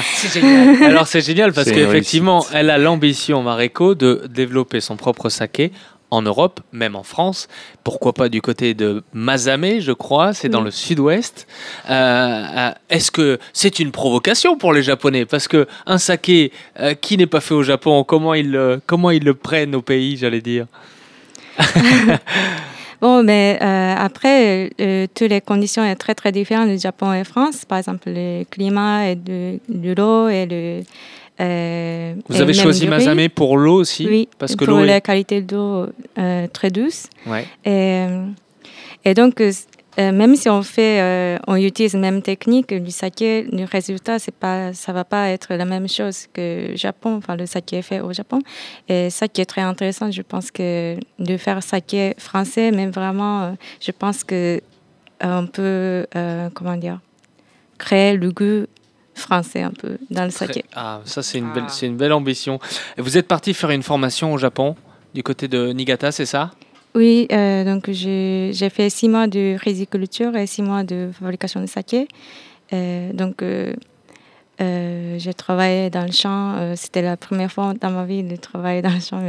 C'est génial. Alors c'est génial parce qu'effectivement, elle a l'ambition, Mareko, de développer son propre saké en Europe, même en France. Pourquoi pas du côté de Mazame, je crois, c'est dans Oui. le sud-ouest. Euh, euh, Est-ce que c'est une provocation pour les Japonais? Parce que un saké euh, qui n'est pas fait au Japon, comment ils, comment ils le prennent au pays, j'allais dire? bon, mais euh, après, euh, toutes les conditions sont très, très différentes du Japon et France. Par exemple, le climat et de, de l'eau et le. euh, Vous avez choisi. Mazame pour l'eau aussi? Oui, Parce que pour l'eau la est... qualité d'eau euh, très douce. Ouais. Et, et donc, euh, même si on fait, euh, on utilise la même technique du saké, le résultat, c'est pas, ça va pas être la même chose que Japon, enfin le saké est fait au Japon. Et ça qui est très intéressant, je pense que de faire saké français, mais vraiment, euh, je pense que on peut, euh, comment dire, créer le goût français un peu dans le saké. Ah, ça c'est une, Ah. belle, c'est une belle ambition. Vous êtes parti faire une formation au Japon, du côté de Niigata, c'est ça? Oui, euh, donc j'ai fait six mois de riziculture et six mois de fabrication de saké. Euh, donc, euh, j'ai travaillé dans le champ. C'était la première fois dans ma vie de travailler dans le champ,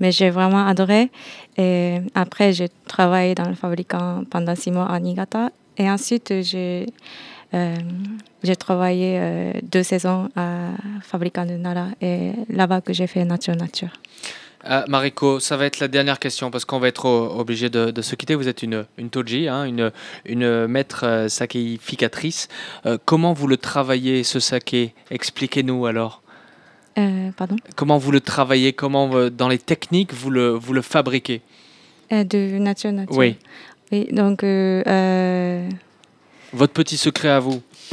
mais, j'ai vraiment adoré. Et après, j'ai travaillé dans le fabricant pendant six mois à Niigata. Et ensuite, j'ai travaillé deux saisons à fabricant de Nara et là-bas que j'ai fait nature nature. Euh, Mariko, ça va être la dernière question parce qu'on va être obligé de, de se quitter. Vous êtes une, une toji, hein, une, une maître euh, sakéificatrice. Euh, comment vous le travaillez, ce saké? Expliquez-nous alors. Euh, pardon? Comment vous le travaillez? Comment, dans les techniques, vous le, vous le fabriquez? De nature nature. Oui. Oui, donc, Votre petit secret à vous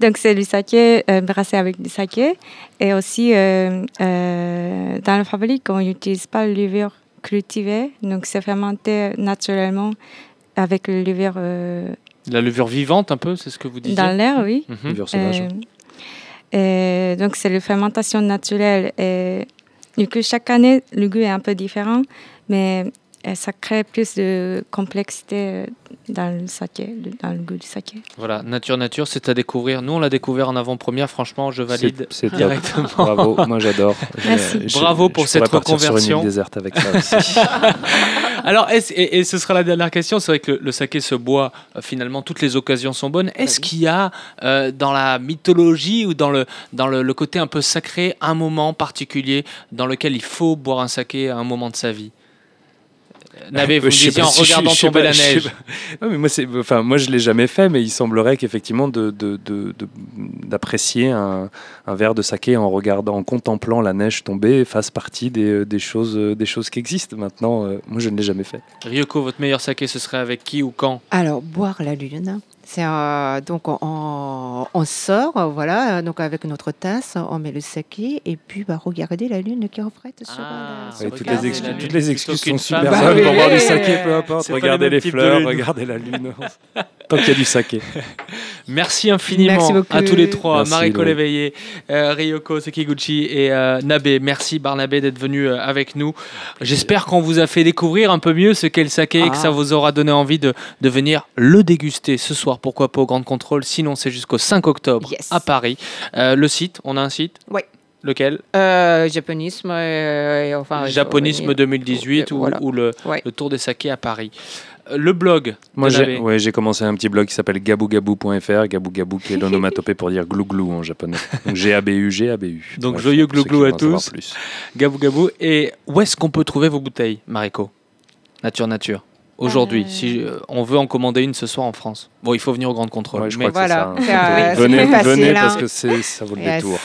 donc c'est du saké euh, brassé avec du saké. Et aussi, euh, euh, dans la fabrique, on n'utilise pas le levure cultivé. Donc c'est fermenté naturellement avec le levure euh, La levure vivante, un peu, c'est ce que vous disiez? Dans l'air, oui. Mhm. Levure sauvage. Euh, et donc, c'est la fermentation naturelle. Et du coup, chaque année, le goût est un peu différent, mais euh, ça crée plus de complexité dans le saké, dans le goût du saké. Voilà, nature, nature, c'est à découvrir. Nous, on l'a découvert en avant-première. Franchement, je valide C'est- top. directement. Bravo, moi j'adore. Merci. Je- Bravo pour cette partir sur une reconversion. île déserte avec ça aussi. Alors, et, et ce sera la dernière question. C'est vrai que le, le saké se boit, euh, finalement, toutes les occasions sont bonnes. Est-ce qu'il y a, euh, dans la mythologie ou dans, le, dans le, le côté un peu sacré, un moment particulier dans lequel il faut boire un saké à un moment de sa vie? Euh, Nabe, vous Je sais disiez pas en je- regardant je tomber pas- la neige. Non, mais moi, c'est, enfin, moi, je l'ai jamais fait, mais il semblerait qu'effectivement, de, de- de- de- d'apprécier un, un verre de saké en regardant, en contemplant la neige tomber, fasse partie des, des choses, des choses qui existent. Maintenant, euh, moi, je ne l'ai jamais fait. Ryoko, votre meilleur saké, ce serait avec qui ou quand? Alors, boire la lune. C'est euh, donc on, sort, euh, voilà, euh, donc avec notre tasse, on met le saké et puis bah, regarder la lune qui reflète sur Ah, la. ça Ouais, sur toutes, les la toutes les excuses sont super Bah bonnes oui. pour boire du saké, peu importe. Les Regardez les fleurs, regardez la lune. Tant qu'il y a du saké. Merci infiniment Merci à tous les trois, Merci, Mariko. Léveillé, euh, Ryoko Sekiguchi et euh, Nabe. Merci Barnabé d'être venu euh, avec nous. J'espère qu'on vous a fait découvrir un peu mieux ce qu'est le saké et que Ah. ça vous aura donné envie de, de venir le déguster ce soir, pourquoi pas au Grand Contrôle. Sinon, c'est jusqu'au 5 octobre Yes. à Paris. Euh, le site, on a un site Ouais. Lequel Euh, japonisme, euh, et enfin. il faut Japonisme venir. 2018 ou, Voilà. ou le, Ouais. le Tour des sakés à Paris. Euh, Le blog. Moi, j'ai ouais, j'ai commencé un petit blog qui s'appelle gabougabou.fr. Gabou Gabou, qui est l'onomatopée pour dire glou glou en japonais. Donc G-A-B-U, G-A-B-U. Donc, joyeux pour ceux glou glou qui à tous. Gabou. Et où est-ce qu'on peut trouver vos bouteilles, Mariko? Nature Nature. Aujourd'hui, Euh. si euh, on veut en commander une ce soir en France. Bon, il faut venir au Grand Contrôle. Ouais, je mais- crois que c'est Voilà, ça, c'est, hein. euh, venez, facile, venez hein. parce que ça vaut le Yes. détour.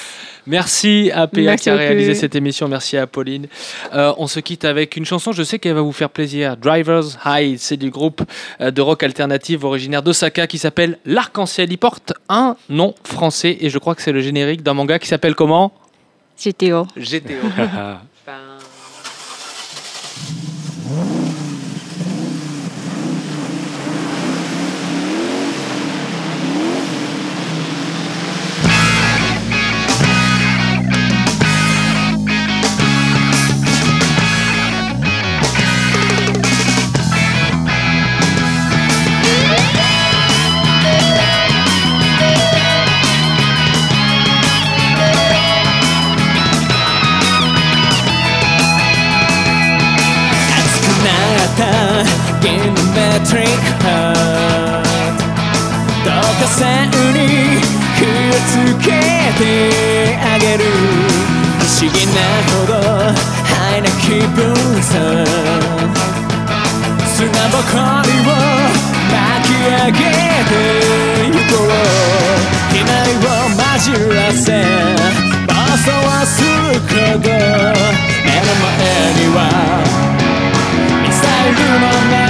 Merci à PA Merci qui a réalisé cette émission. Merci à Pauline. Euh, on se quitte avec une chanson, je sais qu'elle va vous faire plaisir. Drivers High, c'est du groupe de rock alternative originaire d'Osaka qui s'appelle L'Arc-en-Ciel. Il porte un nom français et je crois que c'est le générique d'un manga qui s'appelle comment? GTO. GTO. てあげる。不思議なほどハイな気分さ。砂ぼこりを巻き上げてゆこう。機内を混じらせ暴走はするほど目の前にはミサイルのね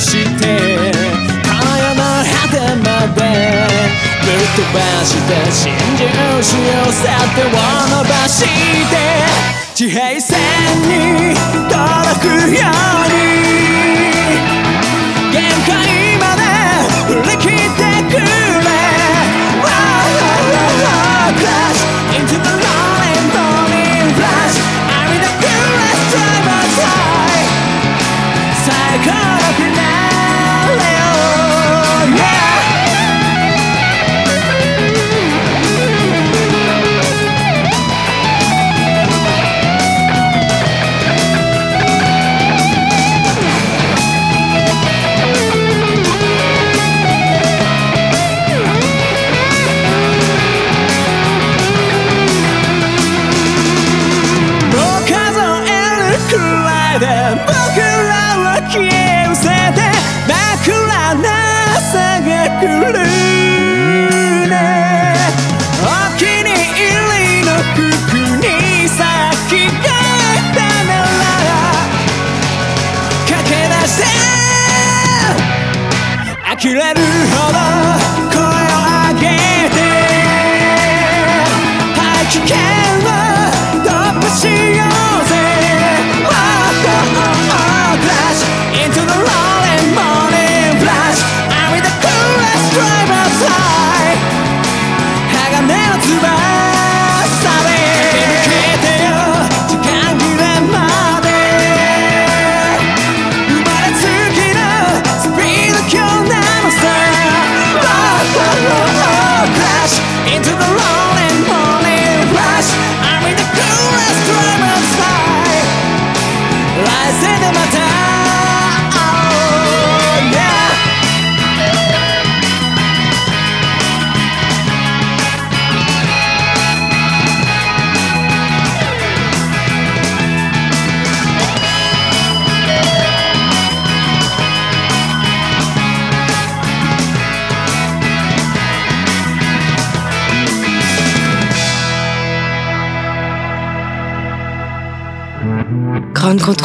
して今夜の果てまでぶっ飛ばして真珠しよせて輪を伸ばして地平線に届くように